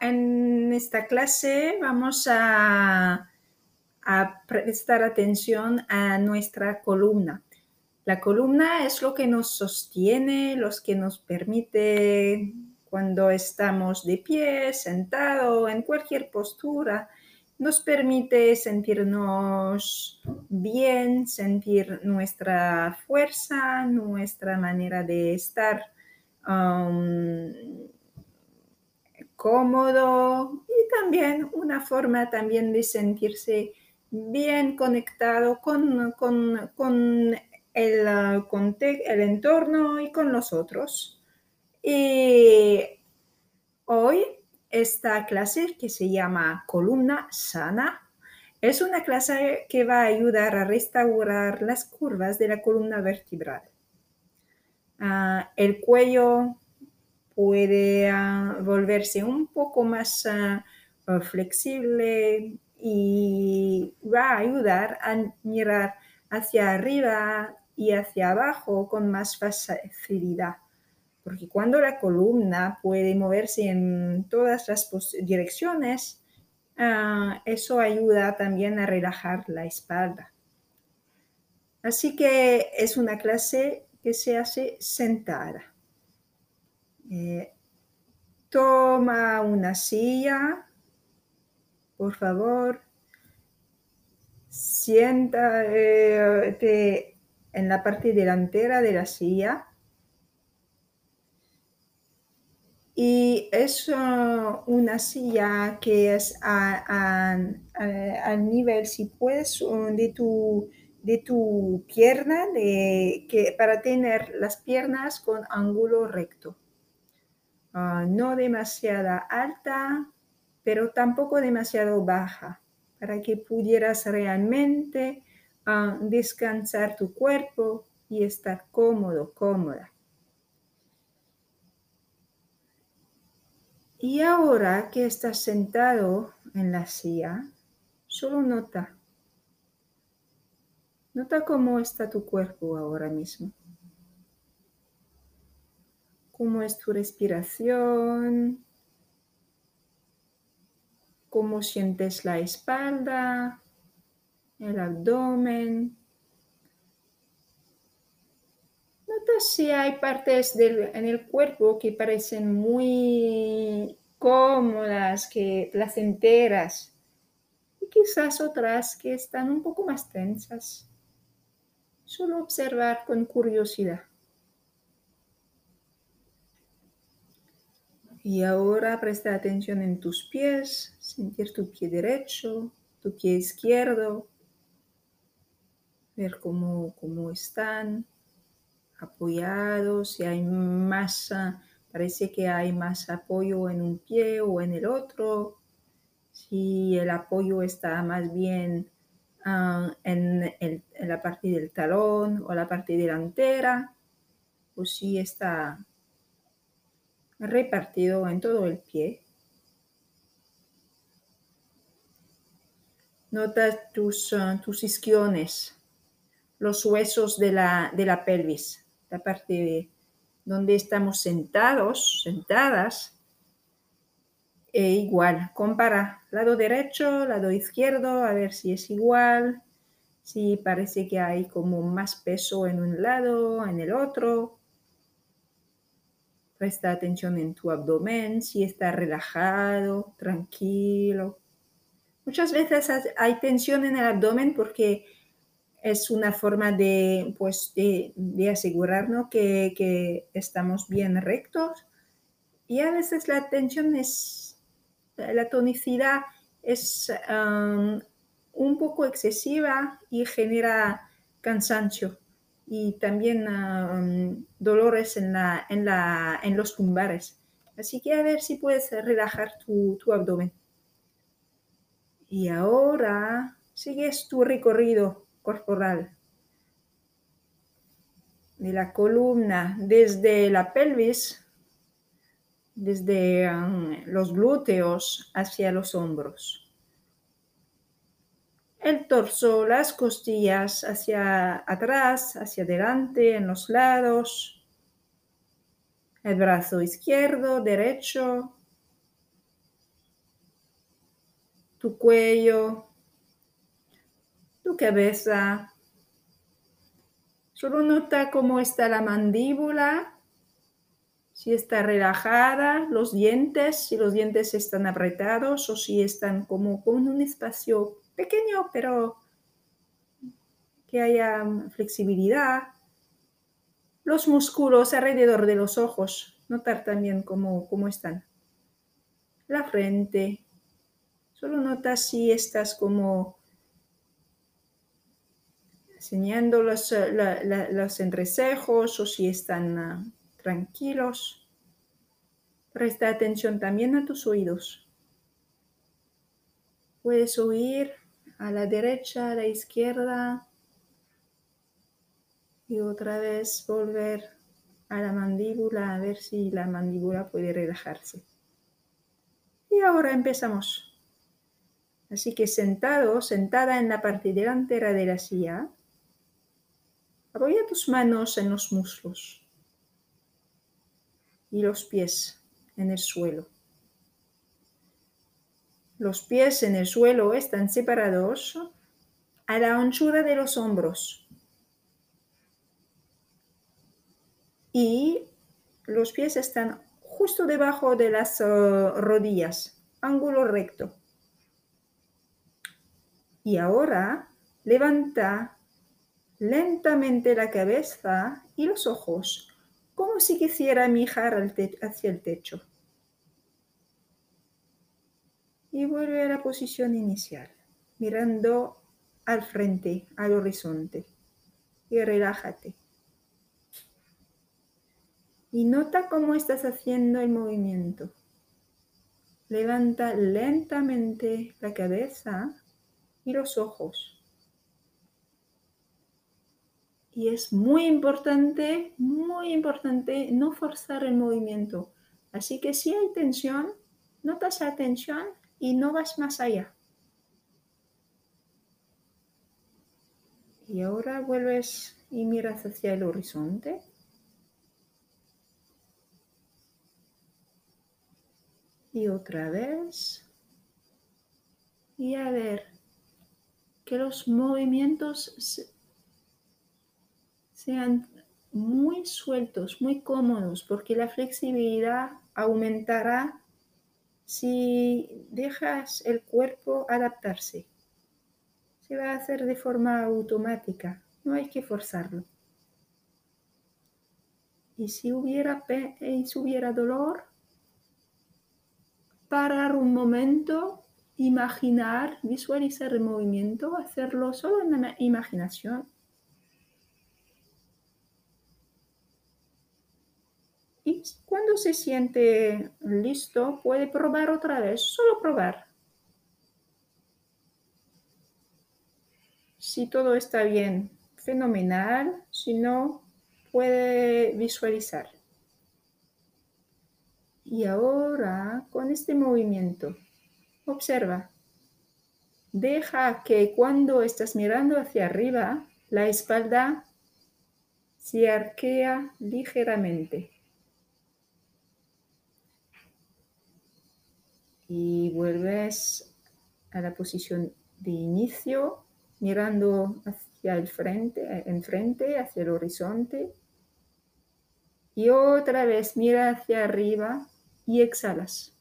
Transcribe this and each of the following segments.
En esta clase vamos a, a, prestar atención a nuestra columna. La columna es lo que nos sostiene, lo que nos permite cuando estamos de pie, sentado, en cualquier postura, nos permite sentirnos bien, sentir nuestra fuerza, nuestra manera de estar. Um, cómodo y también una forma también de sentirse bien conectado con, con, con el, con el entorno y con los otros. Y hoy esta clase que se llama columna sana es una clase que va a ayudar a restaurar las curvas de la columna vertebral. Uh, el cuello puede ah, volverse un poco más ah, ah, flexible y va a ayudar a mirar hacia arriba y hacia abajo con más facilidad. Porque cuando la columna puede moverse en todas las direcciones, eso ayuda también a relajar la espalda. Así que es una clase que se hace sentada. Eh, toma una silla, por favor. Siéntate en la parte delantera de la silla. Y es una silla que es al nivel, si puedes, de tu, de tu pierna, de, que, para tener las piernas con ángulo recto. Ah, no demasiada alta, pero tampoco demasiado baja, para que pudieras realmente ah, descansar tu cuerpo y estar cómodo, cómoda. Y ahora que estás sentado en la silla, solo nota. Nota cómo está tu cuerpo ahora mismo cómo es tu respiración, cómo sientes la espalda, el abdomen. Nota si hay partes en el cuerpo que parecen muy cómodas, que placenteras, y quizás otras que están un poco más tensas. Solo observar con curiosidad. Y ahora presta atención en tus pies, sentir tu pie derecho, tu pie izquierdo, ver cómo, cómo están apoyados, si hay más, parece que hay más apoyo en un pie o en el otro, si el apoyo está más bien ah, en, en, la parte del talón o la parte delantera, o si está repartido en todo el pie. Nota tus, uh, tus isquiones, los huesos de la, de la pelvis, la parte donde estamos sentados, sentadas. E igual, compara lado derecho, lado izquierdo, a ver si es igual, si parece que hay como más peso en un lado, en el otro. Presta atención en tu abdomen, si está relajado, tranquilo. Muchas veces hay tensión en el abdomen porque es una forma de, pues, de, asegurarnos que, estamos bien rectos. Y a veces la tensión es, la tonicidad es um, un poco excesiva y genera cansancio y también dolores en, la, en, la, en, los lumbares. Así que a ver si puedes relajar tu, tu abdomen. Y ahora sigues tu recorrido corporal de la columna desde la pelvis, desde los glúteos hacia los hombros el torso, las costillas hacia atrás, hacia adelante, en los lados, el brazo izquierdo, derecho, tu cuello, tu cabeza. Solo nota cómo está la mandíbula, si está relajada, los dientes, si los dientes están apretados o si están como con un espacio pequeño, pero que haya flexibilidad. Los músculos alrededor de los ojos, notar también cómo, cómo están. La frente, solo nota si estás como enseñando los, los entrecejos o si están ah, tranquilos. Presta atención también a tus oídos. Puedes oír a la derecha, a la izquierda y otra vez volver a la mandíbula a ver si la mandíbula puede relajarse. Y ahora empezamos. Así que sentado, sentada en la parte delantera de la silla, apoya tus manos en los muslos y los pies en el suelo. Los pies en el suelo están separados a la anchura de los hombros. Y los pies están justo debajo de las uh, rodillas, ángulo recto. Y ahora levanta lentamente la cabeza y los ojos, como si quisiera mirar hacia el techo. Y vuelve a la posición inicial, mirando al frente, al horizonte. Y relájate. Y nota cómo estás haciendo el movimiento. Levanta lentamente la cabeza y los ojos. Y es muy importante, muy importante no forzar el movimiento. Así que si hay tensión, notas la tensión y no vas más allá. Y ahora vuelves y miras hacia el horizonte. Y otra vez. Y a ver que los movimientos sean muy sueltos, muy cómodos, porque la flexibilidad aumentará si dejas el cuerpo adaptarse. Se va a hacer de forma automática, no hay que forzarlo. Y si hubiera, y si hubiera dolor, parar un momento imaginar, visualizar el movimiento, hacerlo solo en la imaginación. Y cuando se siente listo, puede probar otra vez, solo probar. Si todo está bien, fenomenal. Si no, puede visualizar. Y ahora, con este movimiento, Observa. Deja que cuando estás mirando hacia arriba, la espalda se arquea ligeramente. Y vuelves a la posición de inicio, mirando hacia el frente, enfrente, hacia el horizonte. Y otra vez mira hacia arriba y exhalas.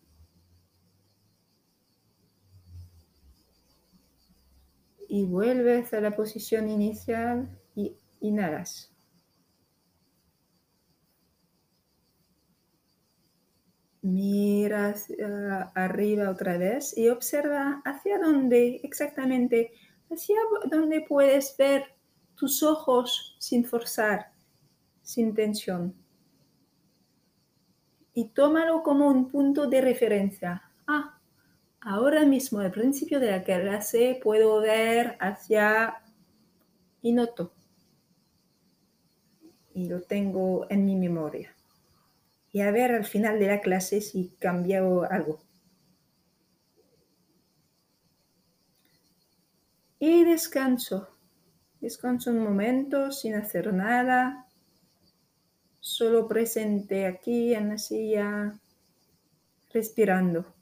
y vuelves a la posición inicial y inhalas. Miras arriba otra vez y observa hacia dónde exactamente, hacia dónde puedes ver tus ojos sin forzar, sin tensión. Y tómalo como un punto de referencia. Ah, Ahora mismo, al principio de la clase, puedo ver hacia y noto. Y lo tengo en mi memoria. Y a ver al final de la clase si cambiado algo. Y descanso. Descanso un momento sin hacer nada. Solo presente aquí en la silla, respirando.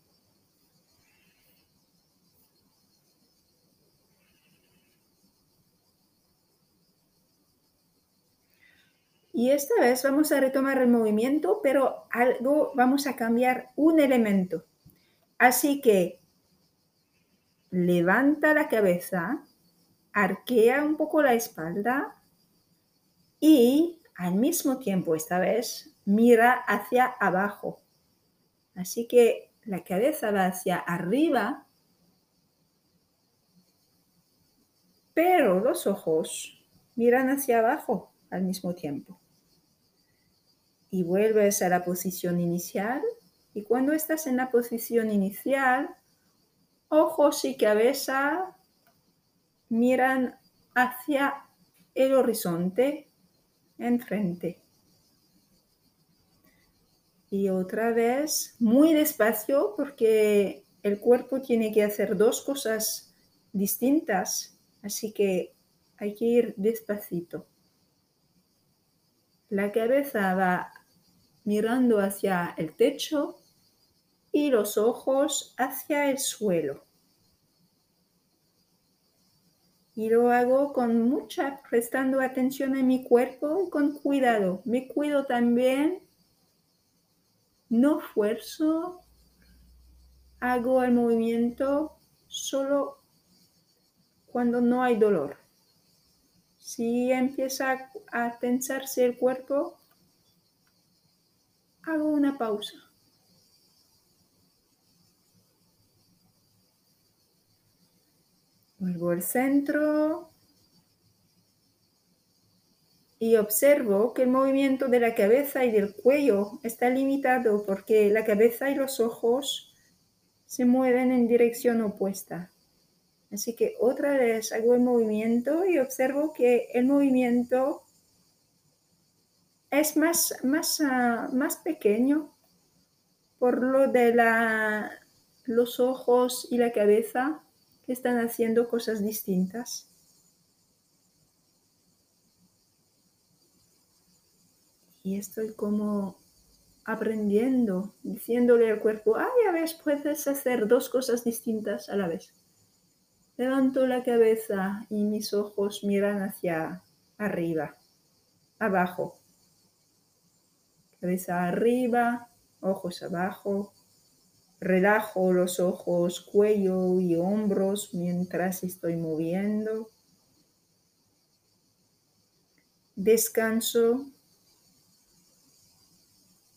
Y esta vez vamos a retomar el movimiento, pero algo vamos a cambiar un elemento. Así que levanta la cabeza, arquea un poco la espalda y al mismo tiempo esta vez mira hacia abajo. Así que la cabeza va hacia arriba, pero los ojos miran hacia abajo al mismo tiempo. Y vuelves a la posición inicial. Y cuando estás en la posición inicial, ojos y cabeza miran hacia el horizonte enfrente. Y otra vez, muy despacio, porque el cuerpo tiene que hacer dos cosas distintas, así que hay que ir despacito. La cabeza va mirando hacia el techo y los ojos hacia el suelo. Y lo hago con mucha, prestando atención a mi cuerpo y con cuidado. Me cuido también no fuerzo, hago el movimiento solo cuando no hay dolor. Si empieza a tensarse el cuerpo, hago una pausa. Vuelvo al centro, y observo que el movimiento de la cabeza y del cuello está limitado porque la cabeza y los ojos se mueven en dirección opuesta. Así que otra vez hago el movimiento y observo que el movimiento es más, más, ah, más pequeño por lo de la, los ojos y la cabeza que están haciendo cosas distintas. y estoy como aprendiendo, diciéndole al cuerpo, ay, a veces puedes hacer dos cosas distintas a la vez. Levanto la cabeza y mis ojos miran hacia arriba, abajo. Cabeza arriba, ojos abajo. Relajo los ojos, cuello y hombros mientras estoy moviendo. Descanso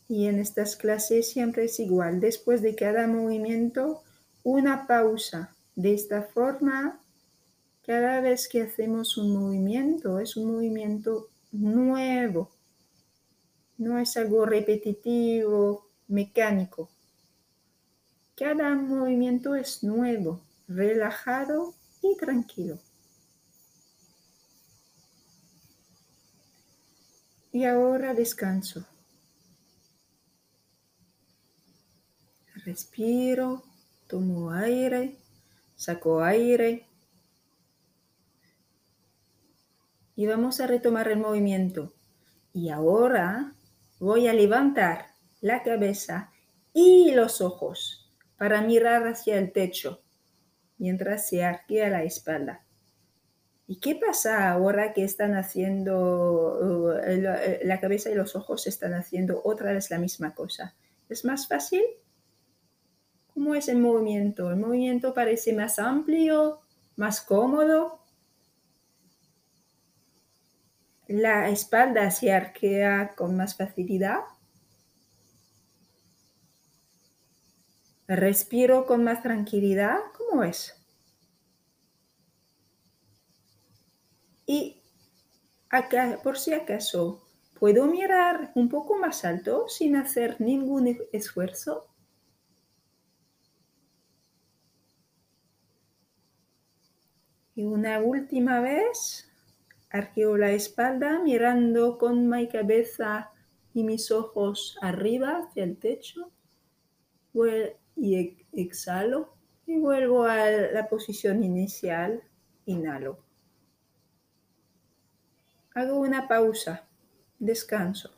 y en estas clases siempre es igual. Después de cada movimiento, una pausa. De esta forma, cada vez que hacemos un movimiento, es un movimiento nuevo. No es algo repetitivo, mecánico. Cada movimiento es nuevo, relajado y tranquilo. Y ahora descanso. respiro, tomo aire, saco aire. Y vamos a retomar el movimiento. Y ahora voy a levantar la cabeza y los ojos para mirar hacia el techo mientras se arquea la espalda. ¿Y qué pasa ahora que están haciendo, uh, la cabeza y los ojos están haciendo otra vez la misma cosa? ¿Es más fácil? ¿Cómo es el movimiento? El movimiento parece más amplio, más cómodo. La espalda se arquea con más facilidad. Respiro con más tranquilidad. ¿Cómo es? Y acá, por si acaso, ¿puedo mirar un poco más alto sin hacer ningún esfuerzo? Y una última vez, arqueo la espalda mirando con mi cabeza y mis ojos arriba hacia el techo. Y exhalo y vuelvo a la posición inicial. Inhalo. Hago una pausa. Descanso.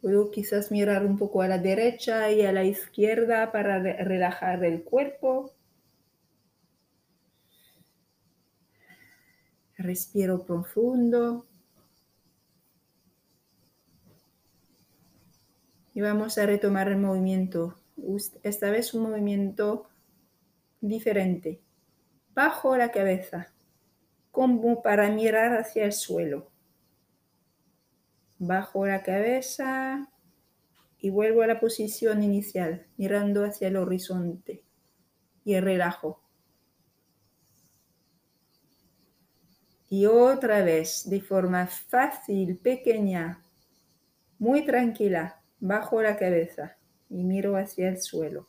Puedo quizás mirar un poco a la derecha y a la izquierda para relajar el cuerpo Respiro profundo. Y vamos a retomar el movimiento. Esta vez un movimiento diferente. Bajo la cabeza, como para mirar hacia el suelo. Bajo la cabeza y vuelvo a la posición inicial, mirando hacia el horizonte. Y relajo. Y otra vez, de forma fácil, pequeña, muy tranquila, bajo la cabeza y miro hacia el suelo.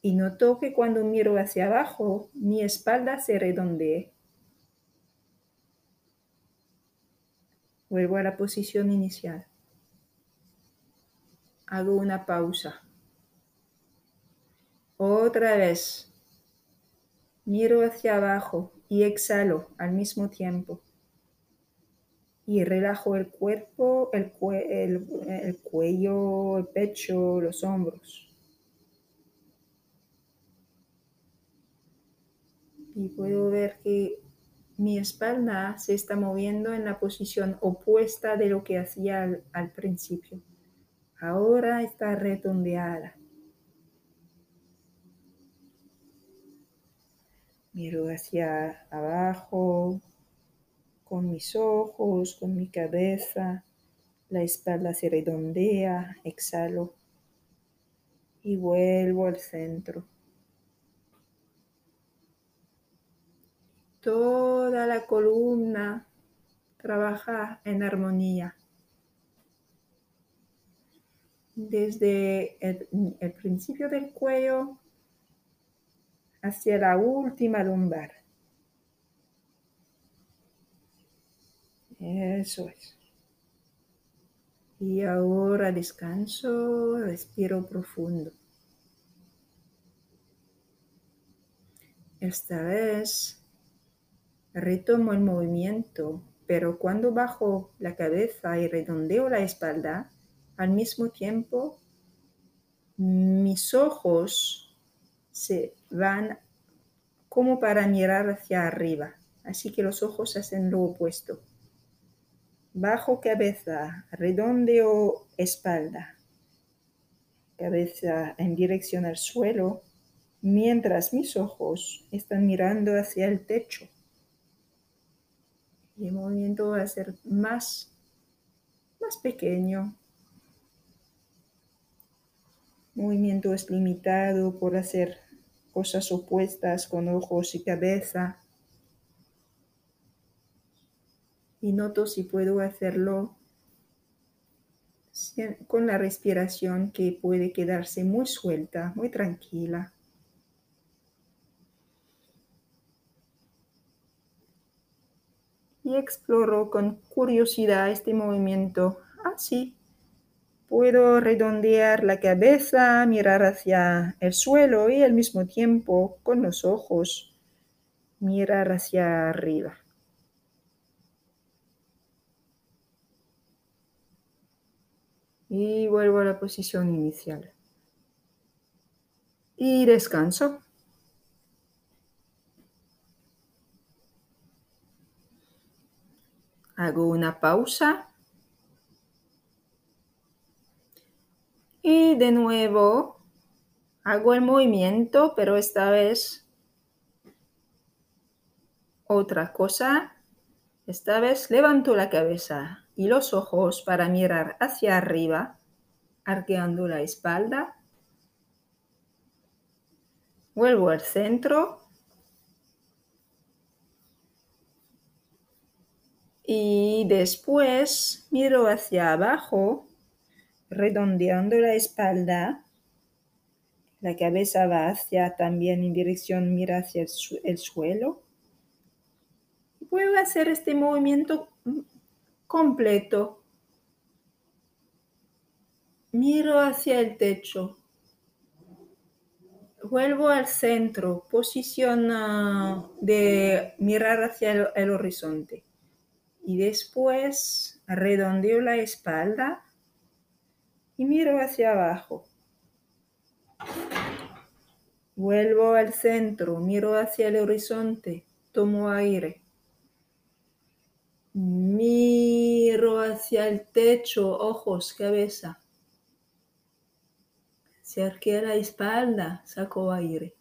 Y noto que cuando miro hacia abajo, mi espalda se redondee. Vuelvo a la posición inicial. Hago una pausa. Otra vez. Miro hacia abajo y exhalo al mismo tiempo. Y relajo el cuerpo, el, el, cuello, el pecho, los hombros. Y puedo ver que mi espalda se está moviendo en la posición opuesta de lo que hacía al, al principio. Ahora está redondeada. Miro hacia abajo con mis ojos, con mi cabeza. La espalda se redondea, exhalo y vuelvo al centro. Toda la columna trabaja en armonía. Desde el, el principio del cuello hacia la última lumbar. Eso es. Y ahora descanso, respiro profundo. Esta vez retomo el movimiento, pero cuando bajo la cabeza y redondeo la espalda, al mismo tiempo mis ojos se van como para mirar hacia arriba. Así que los ojos hacen lo opuesto. Bajo cabeza, redondeo espalda. Cabeza en dirección al suelo, mientras mis ojos están mirando hacia el techo. El movimiento va a ser más, más pequeño, movimiento es limitado por hacer cosas opuestas con ojos y cabeza. Y noto si puedo hacerlo con la respiración que puede quedarse muy suelta, muy tranquila. Y exploro con curiosidad este movimiento así Puedo redondear la cabeza, mirar hacia el suelo y al mismo tiempo con los ojos mirar hacia arriba. Y vuelvo a la posición inicial. Y descanso. Hago una pausa Y de nuevo hago el movimiento, pero esta vez otra cosa. Esta vez levanto la cabeza y los ojos para mirar hacia arriba, arqueando la espalda. Vuelvo al centro. Y después miro hacia abajo redondeando la espalda. La cabeza va hacia también en dirección, mira hacia el, suelo. Puedo hacer este movimiento completo. Miro hacia el techo. Vuelvo al centro, posición ah, de mirar hacia el horizonte. Y después redondeo la espalda y miro hacia abajo. Vuelvo al centro, miro hacia el horizonte, Tomo aire. Miro hacia el techo, ojos, cabeza. Se arquea la espalda, saco aire.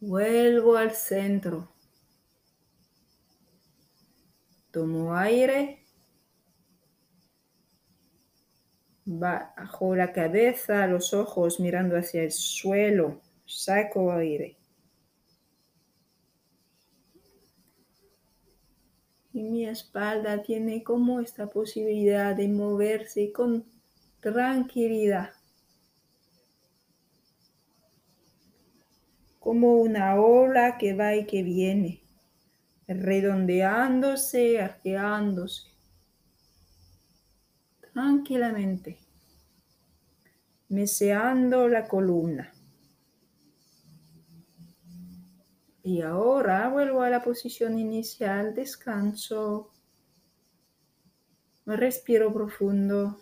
Vuelvo al centro. Tomo aire. Bajo la cabeza, los ojos mirando hacia el suelo. Saco aire. Y mi espalda tiene como esta posibilidad de moverse con tranquilidad. Como una ola que va y que viene redondeándose, arqueándose, tranquilamente, meseando la columna. Y ahora vuelvo a la posición inicial, descanso, respiro profundo.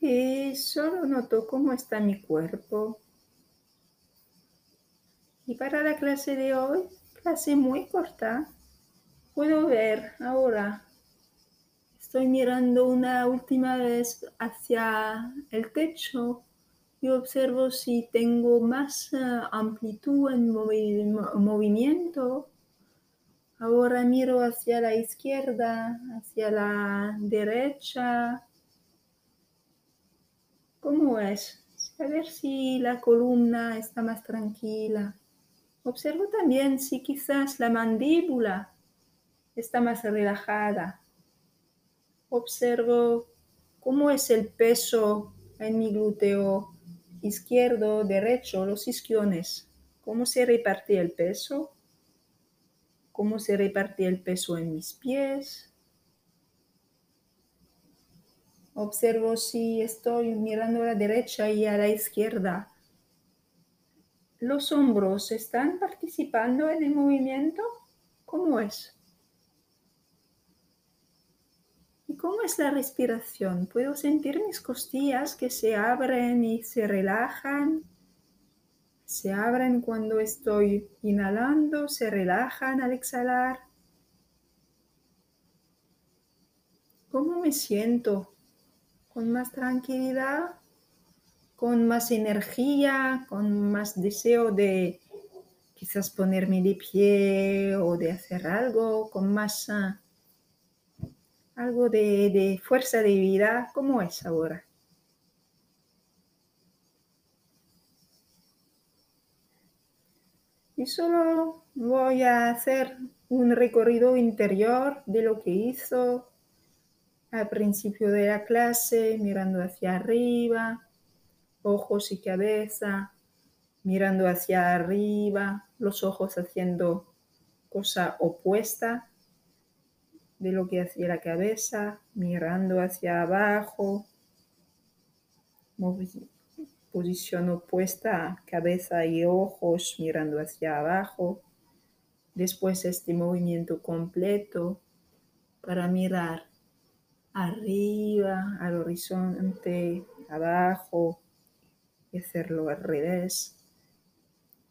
Y solo noto cómo está mi cuerpo. Y para la clase de hoy, clase muy corta, puedo ver ahora. Estoy mirando una última vez hacia el techo y observo si tengo más eh, amplitud en movimiento. Ahora miro hacia la izquierda, hacia la derecha, ¿Cómo es? A ver si la columna está más tranquila. Observo también si quizás la mandíbula está más relajada. Observo cómo es el peso en mi glúteo izquierdo, derecho, los isquiones. ¿Cómo se reparte el peso? ¿Cómo se reparte el peso en mis pies? Observo si estoy mirando a la derecha y a la izquierda. ¿Los hombros están participando en el movimiento? ¿Cómo es? ¿Y cómo es la respiración? ¿Puedo sentir mis costillas que se abren y se relajan? Se abren cuando estoy inhalando, se relajan al exhalar. ¿Cómo me siento? Con más tranquilidad, con más energía, con más deseo de quizás ponerme de pie o de hacer algo, con más ah, algo de, de fuerza de vida, como es ahora. Y solo voy a hacer un recorrido interior de lo que hizo al principio de la clase, mirando hacia arriba, ojos y cabeza, mirando hacia arriba, los ojos haciendo cosa opuesta de lo que hacía la cabeza, mirando hacia abajo, posición opuesta, cabeza y ojos mirando hacia abajo. Después este movimiento completo para mirar arriba, al horizonte, abajo, y hacerlo al revés,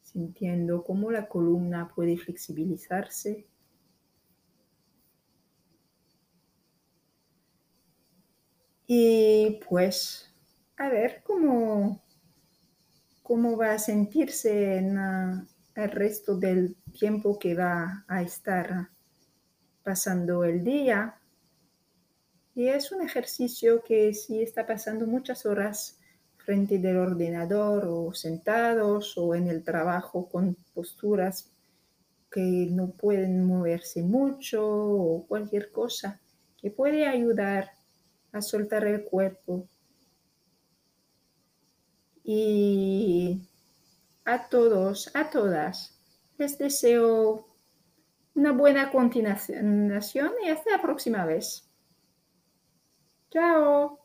sintiendo cómo la columna puede flexibilizarse. Y pues a ver cómo, cómo va a sentirse en ah, el resto del tiempo que va a estar pasando el día. Y es un ejercicio que si está pasando muchas horas frente del ordenador o sentados o en el trabajo con posturas que no pueden moverse mucho o cualquier cosa que puede ayudar a soltar el cuerpo. Y a todos, a todas, les deseo una buena continuación y hasta la próxima vez. Ciao